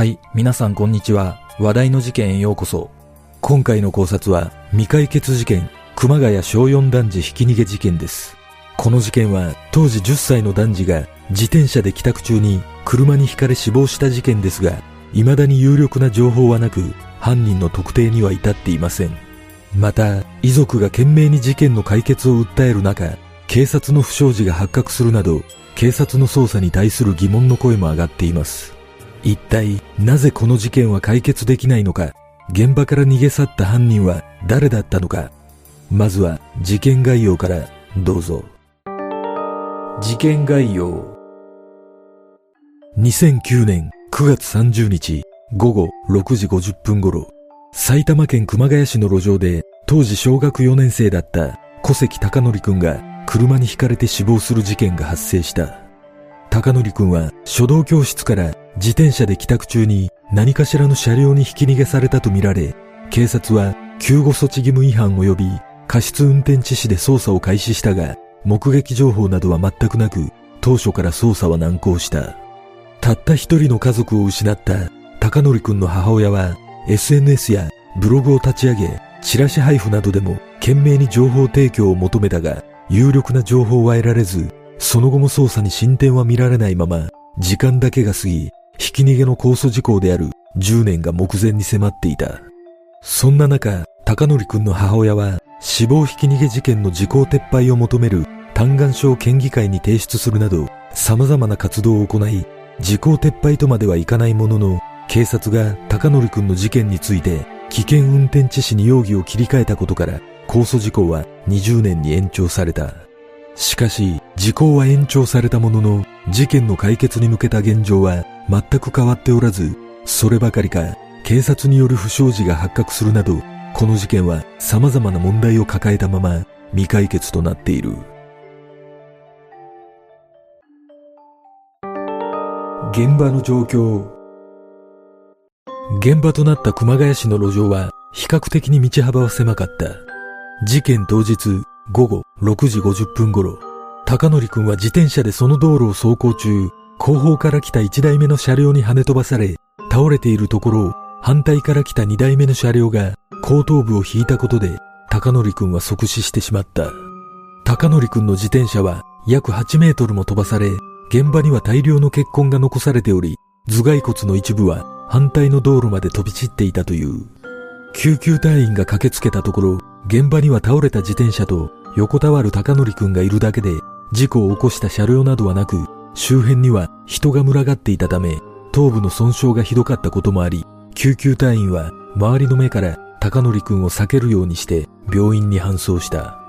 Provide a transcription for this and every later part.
はい、皆さんこんにちは。話題の事件へようこそ。今回の考察は未解決事件、熊谷小4男児ひき逃げ事件です。この事件は当時10歳の男児が自転車で帰宅中に車にひかれ死亡した事件ですが、未だに有力な情報はなく、犯人の特定には至っていません。また、遺族が懸命に事件の解決を訴える中、警察の不祥事が発覚するなど、警察の捜査に対する疑問の声も上がっています。一体、なぜこの事件は解決できないのか、現場から逃げ去った犯人は誰だったのか、まずは事件概要からどうぞ。事件概要。2009年9月30日午後6時50分頃、埼玉県熊谷市の路上で当時小学4年生だった小関貴則くんが車にひかれて死亡する事件が発生した。貴則くんは書道教室から自転車で帰宅中に何かしらの車両にひき逃げされたとみられ、警察は救護措置義務違反及び過失運転致死で捜査を開始したが、目撃情報などは全くなく、当初から捜査は難航した。たった一人の家族を失った貴則くんの母親は SNS やブログを立ち上げ、チラシ配布などでも懸命に情報提供を求めたが、有力な情報は得られず、その後も捜査に進展は見られないまま、時間だけが過ぎ、ひき逃げの控訴事項である10年が目前に迫っていた。そんな中、貴則くんの母親は、死亡ひき逃げ事件の時効撤廃を求める嘆願書を県議会に提出するなど、様々な活動を行い、時効撤廃とまではいかないものの、警察が貴則くんの事件について、危険運転致死に容疑を切り替えたことから、控訴事項は20年に延長された。しかし、時効は延長されたものの、事件の解決に向けた現状は全く変わっておらず、そればかりか、警察による不祥事が発覚するなど、この事件は様々な問題を抱えたまま未解決となっている。現場の状況現場となった熊谷市の路上は比較的に道幅は狭かった。事件当日午後6時50分頃、高則くんは自転車でその道路を走行中、後方から来た1台目の車両に跳ね飛ばされ、倒れているところを反対から来た2台目の車両が後頭部を引いたことで、高則くんは即死してしまった。高則くんの自転車は約8メートルも飛ばされ、現場には大量の血痕が残されており、頭蓋骨の一部は反対の道路まで飛び散っていたという。救急隊員が駆けつけたところ、現場には倒れた自転車と横たわる高則くんがいるだけで、事故を起こした車両などはなく、周辺には人が群がっていたため、頭部の損傷がひどかったこともあり、救急隊員は周りの目から高則くんを避けるようにして病院に搬送した。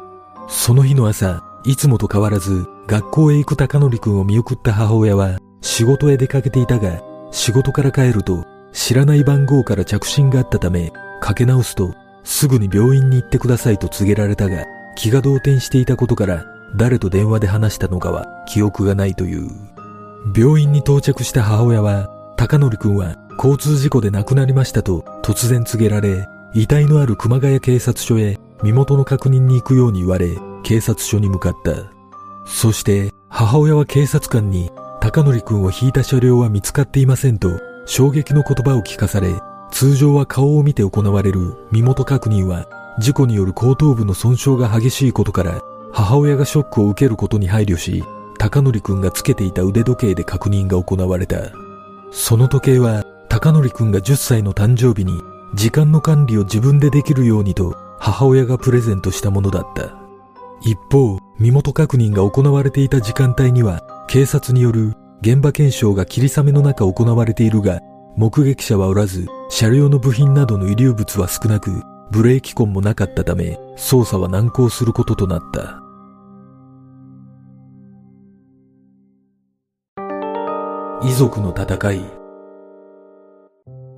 その日の朝、いつもと変わらず学校へ行く高則くんを見送った母親は仕事へ出かけていたが、仕事から帰ると知らない番号から着信があったため、かけ直すとすぐに病院に行ってくださいと告げられたが、気が動転していたことから誰と電話で話したのかは記憶がないという。病院に到着した母親は、高則くんは交通事故で亡くなりましたと突然告げられ、遺体のある熊谷警察署へ身元の確認に行くように言われ、警察署に向かった。そして、母親は警察官に、高則くんを引いた車両は見つかっていませんと、衝撃の言葉を聞かされ、通常は顔を見て行われる身元確認は、事故による後頭部の損傷が激しいことから、母親がショックを受けることに配慮し、高則くんがつけていた腕時計で確認が行われた。その時計は、高則くんが10歳の誕生日に、時間の管理を自分でできるようにと、母親がプレゼントしたものだった。一方、身元確認が行われていた時間帯には、警察による現場検証が霧雨の中行われているが、目撃者はおらず、車両の部品などの遺留物は少なく、ブレーキ痕もなかったため、捜査は難航することとなった。遺族の戦い。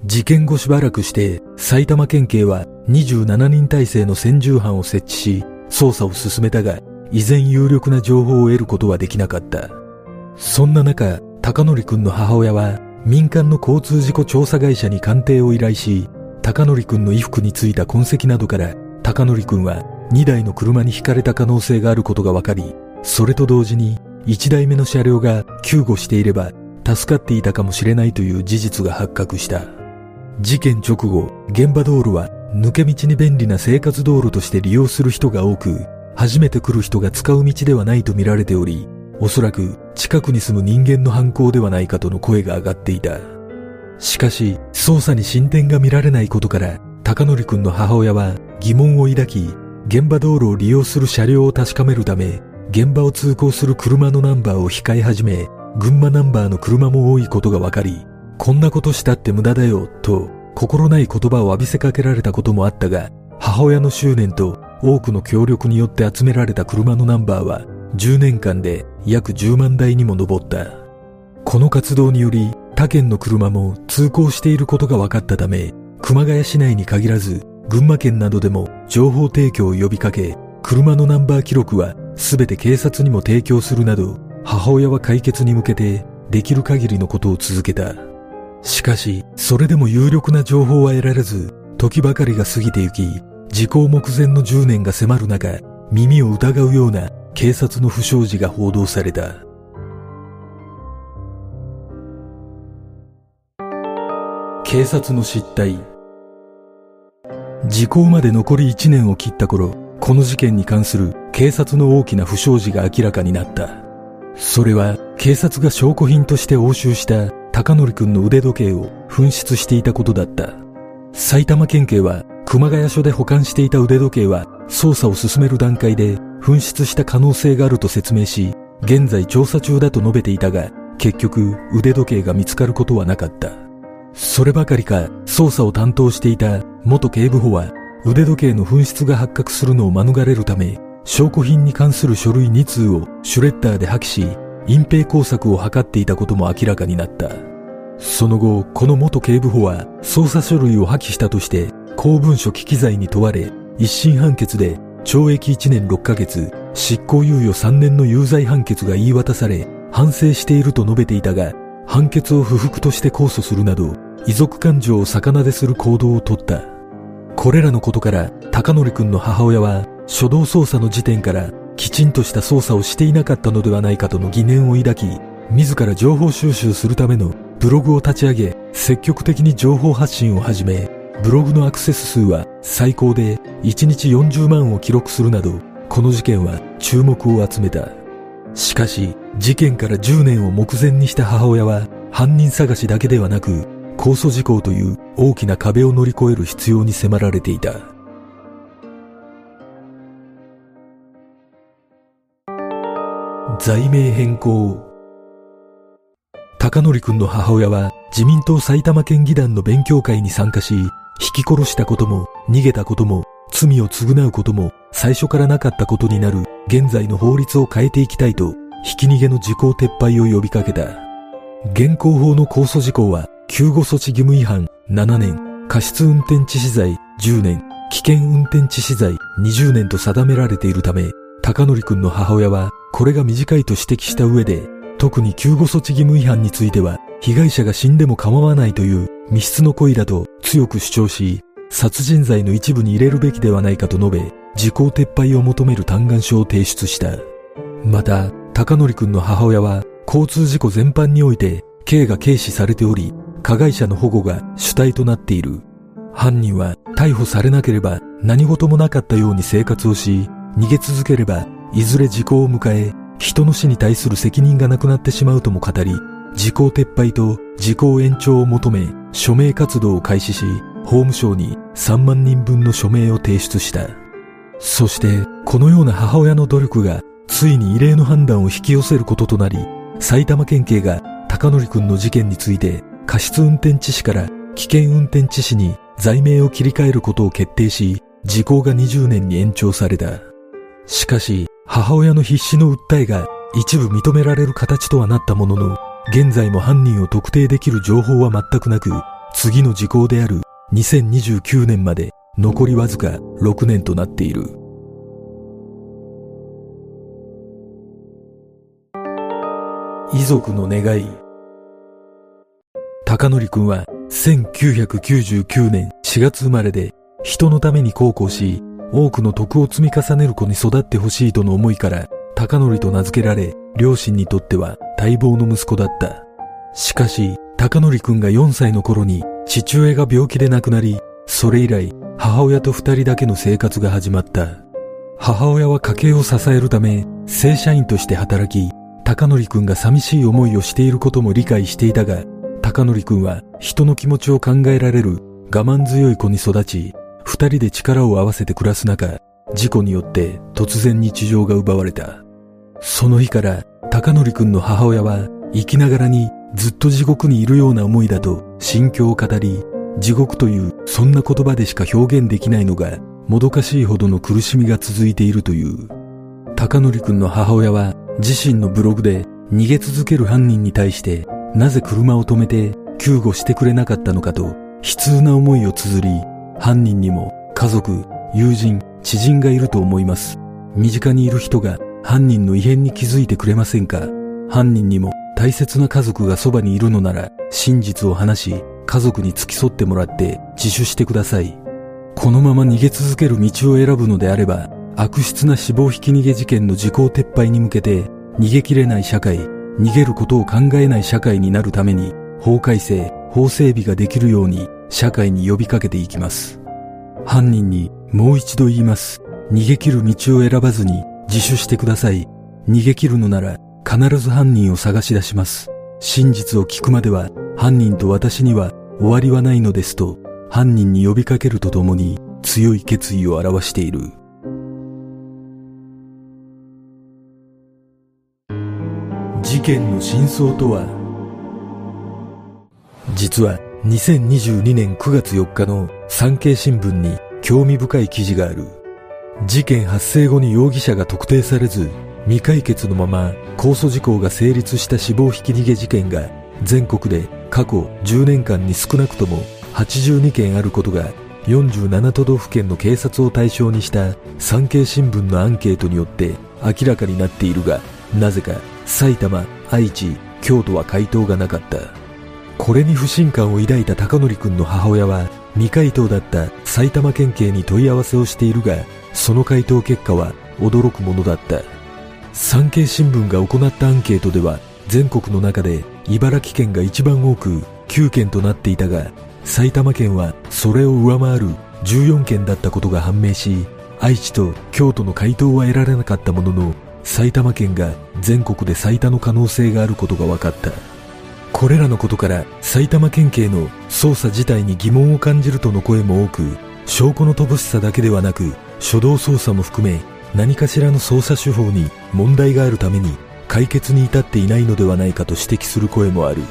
事件後しばらくして、埼玉県警は27人体制の専従班を設置し、捜査を進めたが、依然有力な情報を得ることはできなかった。そんな中、高則くんの母親は、民間の交通事故調査会社に鑑定を依頼し、高則くんの衣服についた痕跡などから、高則くんは2台の車に轢かれた可能性があることが分かり、それと同時に1台目の車両が救護していれば、助かっていたかもしれないという事実が発覚した。事件直後、現場道路は抜け道に便利な生活道路として利用する人が多く、初めて来る人が使う道ではないと見られており、おそらく近くに住む人間の犯行ではないかとの声が上がっていた。しかし、捜査に進展が見られないことから、高則くんの母親は疑問を抱き、現場道路を利用する車両を確かめるため、現場を通行する車のナンバーを控え始め、群馬ナンバーの車も多いことが分かり、こんなことしたって無駄だよ、と心ない言葉を浴びせかけられたこともあったが、母親の執念と多くの協力によって集められた車のナンバーは10年間で約10万台にも上った。この活動により他県の車も通行していることが分かったため、熊谷市内に限らず群馬県などでも情報提供を呼びかけ、車のナンバー記録は全て警察にも提供するなど、母親は解決に向けてできる限りのことを続けた。しかし、それでも有力な情報は得られず、時ばかりが過ぎてゆき、時効目前の10年が迫る中、耳を疑うような警察の不祥事が報道された。警察の失態時効まで残り1年を切った頃、この事件に関する警察の大きな不祥事が明らかになった。それは警察が証拠品として押収した高則くんの腕時計を紛失していたことだった。埼玉県警は熊谷署で保管していた腕時計は捜査を進める段階で紛失した可能性があると説明し、現在調査中だと述べていたが、結局腕時計が見つかることはなかった。そればかりか捜査を担当していた元警部補は腕時計の紛失が発覚するのを免れるため、証拠品に関する書類2通をシュレッダーで破棄し、隠蔽工作を図っていたことも明らかになった。その後、この元警部補は捜査書類を破棄したとして公文書危機罪に問われ、一審判決で懲役1年6ヶ月、執行猶予3年の有罪判決が言い渡され、反省していると述べていたが、判決を不服として控訴するなど、遺族感情を逆なでする行動をとった。これらのことから、高則くんの母親は、初動捜査の時点からきちんとした捜査をしていなかったのではないかとの疑念を抱き、自ら情報収集するためのブログを立ち上げ、積極的に情報発信を始め、ブログのアクセス数は最高で1日40万を記録するなど、この事件は注目を集めた。しかし、事件から10年を目前にした母親は、犯人探しだけではなく、控訴事項という大きな壁を乗り越える必要に迫られていた。罪名変更。高則くんの母親は自民党埼玉県議団の勉強会に参加し、引き殺したことも逃げたことも罪を償うことも最初からなかったことになる現在の法律を変えていきたいと、ひき逃げの時効撤廃を呼びかけた。現行法の控訴事項は、救護措置義務違反7年、過失運転致死罪10年、危険運転致死罪20年と定められているため、高則くんの母親は、これが短いと指摘した上で、特に救護措置義務違反については、被害者が死んでも構わないという密室の恋だと強く主張し、殺人罪の一部に入れるべきではないかと述べ、時効撤廃を求める嘆願書を提出した。また、高則くんの母親は、交通事故全般において、刑が軽視されており、加害者の保護が主体となっている。犯人は逮捕されなければ何事もなかったように生活をし、逃げ続ければいずれ時効を迎え、人の死に対する責任がなくなってしまうとも語り、時効撤廃と時効延長を求め、署名活動を開始し、法務省に3万人分の署名を提出した。そして、このような母親の努力が、ついに異例の判断を引き寄せることとなり、埼玉県警が高則くんの事件について、過失運転致死から危険運転致死に罪名を切り替えることを決定し、時効が20年に延長された。しかし、母親の必死の訴えが一部認められる形とはなったものの、現在も犯人を特定できる情報は全くなく、次の時効である2029年まで残りわずか6年となっている。遺族の願い。高則くんは1999年4月生まれで人のために孝行し、多くの徳を積み重ねる子に育ってほしいとの思いから、高則と名付けられ、両親にとっては待望の息子だった。しかし、高則くんが4歳の頃に父親が病気で亡くなり、それ以来、母親と二人だけの生活が始まった。母親は家計を支えるため、正社員として働き、高則くんが寂しい思いをしていることも理解していたが、高則くんは人の気持ちを考えられる我慢強い子に育ち、二人で力を合わせて暮らす中、事故によって突然日常が奪われた。その日から、高則くんの母親は生きながらにずっと地獄にいるような思いだと心境を語り、地獄というそんな言葉でしか表現できないのがもどかしいほどの苦しみが続いているという。高則くんの母親は自身のブログで逃げ続ける犯人に対してなぜ車を止めて救護してくれなかったのかと悲痛な思いを綴り、犯人にも家族、友人、知人がいると思います。身近にいる人が犯人の異変に気づいてくれませんか犯人にも大切な家族がそばにいるのなら真実を話し家族に付き添ってもらって自首してください。このまま逃げ続ける道を選ぶのであれば悪質な死亡ひき逃げ事件の時効撤廃に向けて逃げ切れない社会、逃げることを考えない社会になるために法改正、法整備ができるように社会に呼びかけていきます。犯人にもう一度言います。逃げ切る道を選ばずに自首してください。逃げ切るのなら必ず犯人を探し出します。真実を聞くまでは犯人と私には終わりはないのですと犯人に呼びかけるとともに強い決意を表している。事件の真相とは？実は2022年9月4日の産経新聞に興味深い記事がある。事件発生後に容疑者が特定されず、未解決のまま控訴事項が成立した死亡ひき逃げ事件が全国で過去10年間に少なくとも82件あることが47都道府県の警察を対象にした産経新聞のアンケートによって明らかになっているが、なぜか埼玉、愛知、京都は回答がなかった。これに不信感を抱いた高則君の母親は未回答だった埼玉県警に問い合わせをしているが、その回答結果は驚くものだった。産経新聞が行ったアンケートでは、全国の中で茨城県が一番多く9件となっていたが、埼玉県はそれを上回る14件だったことが判明し、愛知と京都の回答は得られなかったものの、埼玉県が全国で最多の可能性があることが分かった。これらのことから埼玉県警の捜査自体に疑問を感じるとの声も多く、証拠の乏しさだけではなく、初動捜査も含め何かしらの捜査手法に問題があるために解決に至っていないのではないかと指摘する声もある。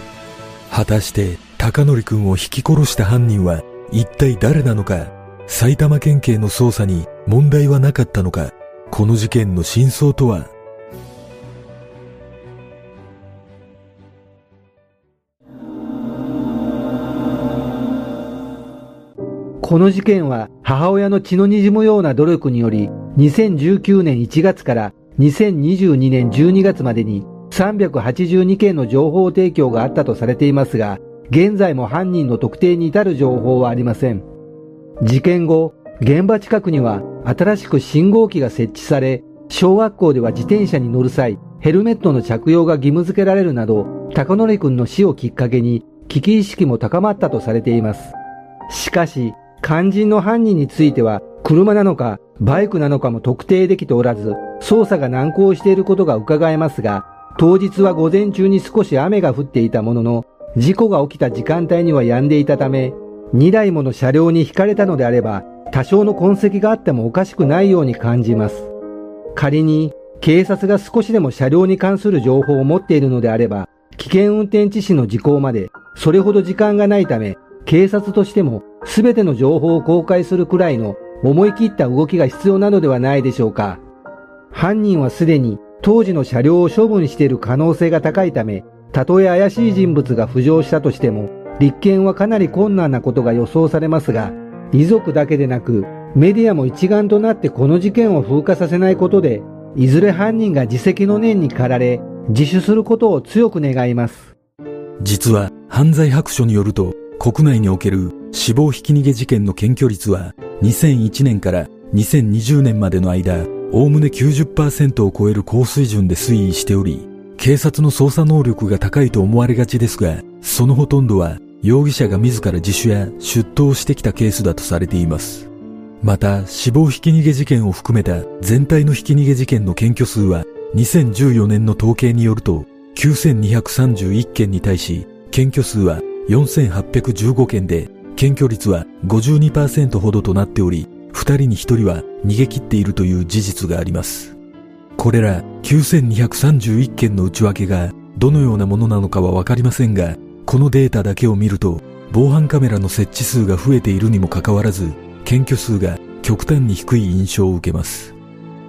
果たして高則くんを引き殺した犯人は一体誰なのか埼玉県警の捜査に問題はなかったのかこの事件の真相とは？この事件は母親の血の滲むような努力により2019年1月から2022年12月までに382件の情報提供があったとされていますが、現在も犯人の特定に至る情報はありません。事件後、現場近くには新しく信号機が設置され、小学校では自転車に乗る際、ヘルメットの着用が義務付けられるなど、高則君の死をきっかけに危機意識も高まったとされています。しかし、肝心の犯人については、車なのか、バイクなのかも特定できておらず、捜査が難航していることが伺えますが、当日は午前中に少し雨が降っていたものの、事故が起きた時間帯には止んでいたため、2台もの車両に引かれたのであれば、多少の痕跡があってもおかしくないように感じます。仮に、警察が少しでも車両に関する情報を持っているのであれば、危険運転致死の時効まで、それほど時間がないため、警察としても全ての情報を公開するくらいの思い切った動きが必要なのではないでしょうか。犯人はすでに当時の車両を処分している可能性が高いため、たとえ怪しい人物が浮上したとしても、立件はかなり困難なことが予想されますが、遺族だけでなく、メディアも一丸となってこの事件を風化させないことで、いずれ犯人が自責の念に駆られ、自首することを強く願います。実は、犯罪白書によると、国内における死亡ひき逃げ事件の検挙率は2001年から2020年までの間、おおむね90%を超える高水準で推移しており、警察の捜査能力が高いと思われがちですが、そのほとんどは容疑者が自ら自首や出頭してきたケースだとされています。また、死亡ひき逃げ事件を含めた全体のひき逃げ事件の検挙数は2014年の統計によると9231件に対し検挙数は4815件で検挙率は52%ほどとなっており2人に1人は逃げ切っているという事実があります。これら9231件の内訳がどのようなものなのかはわかりませんが、このデータだけを見ると防犯カメラの設置数が増えているにもかかわらず、検挙数が極端に低い印象を受けます。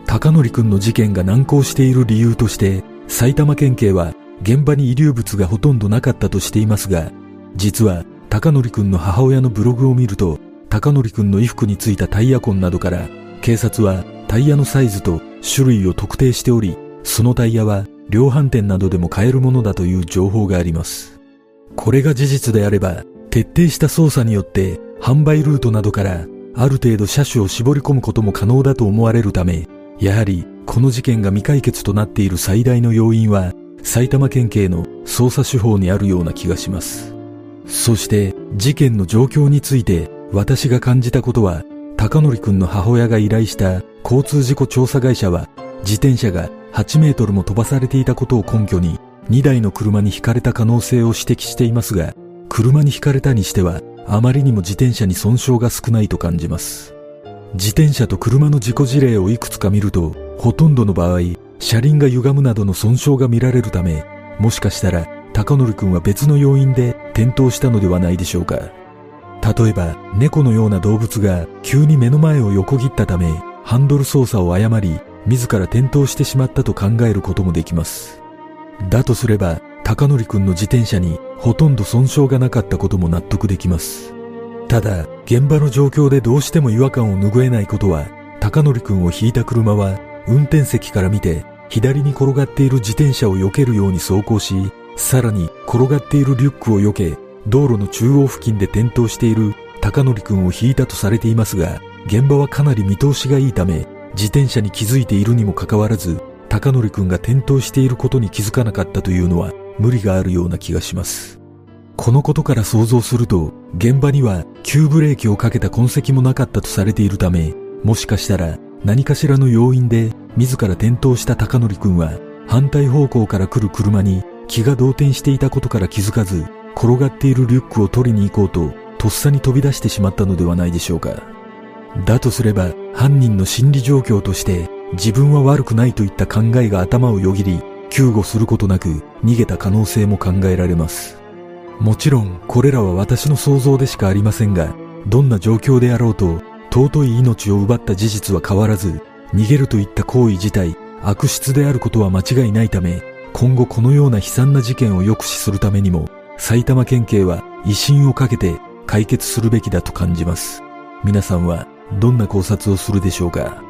高則くんの事件が難航している理由として、埼玉県警は現場に遺留物がほとんどなかったとしていますが、実は高則くんの母親のブログを見ると、高則くんの衣服についたタイヤ痕などから、警察はタイヤのサイズと種類を特定しており、そのタイヤは量販店などでも買えるものだという情報があります。これが事実であれば、徹底した捜査によって販売ルートなどからある程度車種を絞り込むことも可能だと思われるため、やはりこの事件が未解決となっている最大の要因は埼玉県警の捜査手法にあるような気がします。そして事件の状況について私が感じたことは高則くんの母親が依頼した交通事故調査会社は自転車が8メートルも飛ばされていたことを根拠に2台の車にひかれた可能性を指摘していますが車にひかれたにしてはあまりにも自転車に損傷が少ないと感じます。自転車と車の事故事例をいくつか見るとほとんどの場合車輪が歪むなどの損傷が見られるためもしかしたら高則くんは別の要因で転倒したのではないでしょうか。例えば猫のような動物が急に目の前を横切ったためハンドル操作を誤り自ら転倒してしまったと考えることもできます。だとすれば高則くんの自転車にほとんど損傷がなかったことも納得できます。ただ現場の状況でどうしても違和感を拭えないことは高則くんを引いた車は運転席から見て左に転がっている自転車を避けるように走行しさらに転がっているリュックを避け道路の中央付近で転倒している高則くんを引いたとされていますが、現場はかなり見通しがいいため、自転車に気づいているにもかかわらず、高則くんが転倒していることに気づかなかったというのは無理があるような気がします。このことから想像すると、現場には急ブレーキをかけた痕跡もなかったとされているため、もしかしたら何かしらの要因で自ら転倒した高則くんは反対方向から来る車に気が動転していたことから気づかず転がっているリュックを取りに行こうととっさに飛び出してしまったのではないでしょうか。だとすれば犯人の心理状況として自分は悪くないといった考えが頭をよぎり救護することなく逃げた可能性も考えられます。もちろんこれらは私の想像でしかありませんがどんな状況であろうと尊い命を奪った事実は変わらず逃げるといった行為自体悪質であることは間違いないため今後このような悲惨な事件を抑止するためにも埼玉県警は威信をかけて解決するべきだと感じます。皆さんはどんな考察をするでしょうか？